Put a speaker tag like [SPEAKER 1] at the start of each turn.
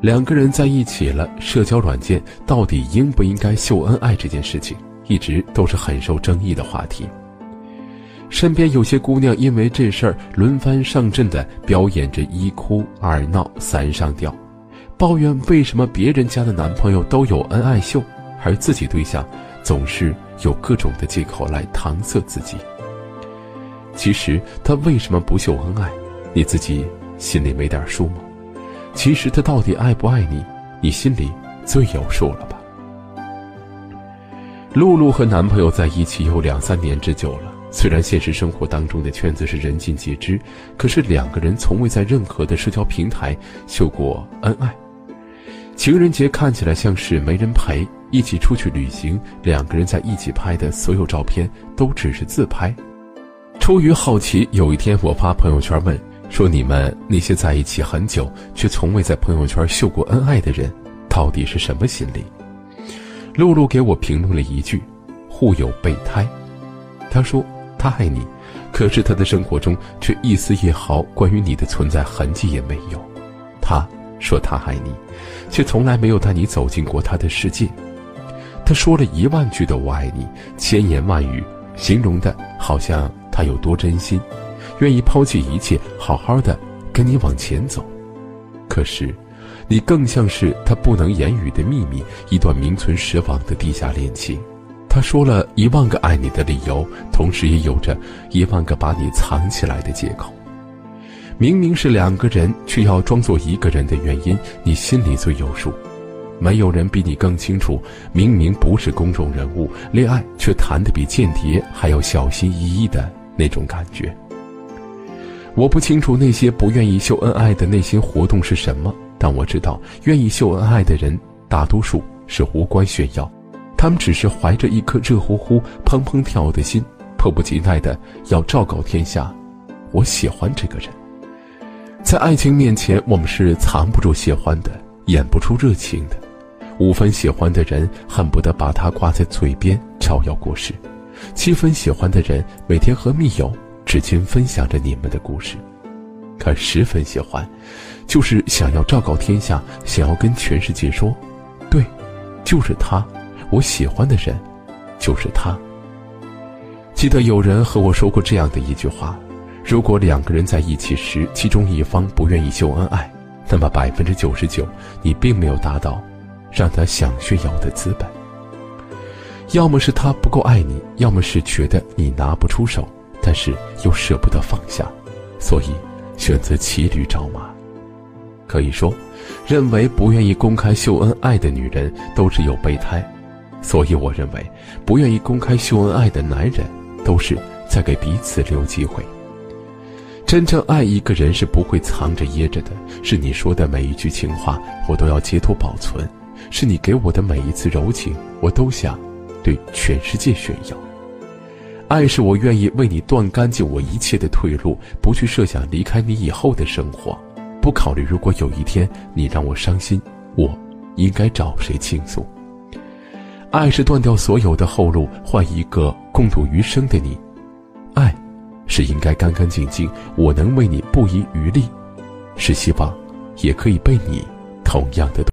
[SPEAKER 1] 两个人在一起了，社交软件到底应不应该秀恩爱这件事情，一直都是很受争议的话题。身边有些姑娘因为这事儿轮番上阵的表演着一哭二闹三上吊，抱怨为什么别人家的男朋友都有恩爱秀，而自己对象总是有各种的借口来搪塞自己。其实他为什么不秀恩爱，你自己心里没点数吗？其实他到底爱不爱你，你心里最有数了吧？露露和男朋友在一起有两三年之久了。虽然现实生活当中的圈子是人尽皆知，可是两个人从未在任何的社交平台秀过恩爱。情人节看起来像是没人陪，一起出去旅行，两个人在一起拍的所有照片都只是自拍。出于好奇，有一天我发朋友圈问说：“你们那些在一起很久却从未在朋友圈秀过恩爱的人，到底是什么心理？”露露给我评论了一句：“互有备胎。”她说。他爱你，可是他的生活中却一丝一毫关于你的存在痕迹也没有。他说他爱你，却从来没有带你走进过他的世界。他说了一万句的“我爱你”，千言万语形容的好像他有多真心，愿意抛弃一切，好好的跟你往前走。可是，你更像是他不能言语的秘密，一段名存实亡的地下恋情。他说了一万个爱你的理由，同时也有着一万个把你藏起来的借口。明明是两个人，却要装作一个人的原因，你心里最有数。没有人比你更清楚，明明不是公众人物，恋爱却谈得比间谍还要小心翼翼的那种感觉。我不清楚那些不愿意秀恩爱的内心活动是什么，但我知道，愿意秀恩爱的人，大多数是无关炫耀。他们只是怀着一颗热乎乎、砰砰跳的心，迫不及待的要昭告天下：我喜欢这个人。在爱情面前，我们是藏不住喜欢的，演不出热情的。五分喜欢的人恨不得把他挂在嘴边招摇过市；七分喜欢的人每天和密友至今分享着你们的故事；可十分喜欢，就是想要昭告天下，想要跟全世界说：对，就是他。我喜欢的人，就是他。记得有人和我说过这样的一句话：如果两个人在一起时，其中一方不愿意秀恩爱，那么百分之九十九，你并没有达到让他想炫耀的资本。要么是他不够爱你，要么是觉得你拿不出手，但是又舍不得放下，所以选择骑驴找马。可以说，认为不愿意公开秀恩爱的女人都是有备胎。所以，我认为，不愿意公开秀恩爱的男人，都是在给彼此留机会。真正爱一个人是不会藏着掖着的，是你说的每一句情话，我都要截图保存；是你给我的每一次柔情，我都想对全世界炫耀。爱是我愿意为你断干净我一切的退路，不去设想离开你以后的生活，不考虑如果有一天你让我伤心，我应该找谁倾诉。爱是断掉所有的后路，换一个共度余生的你；爱，是应该干干净净，我能为你不遗余力；是希望，也可以被你同样的。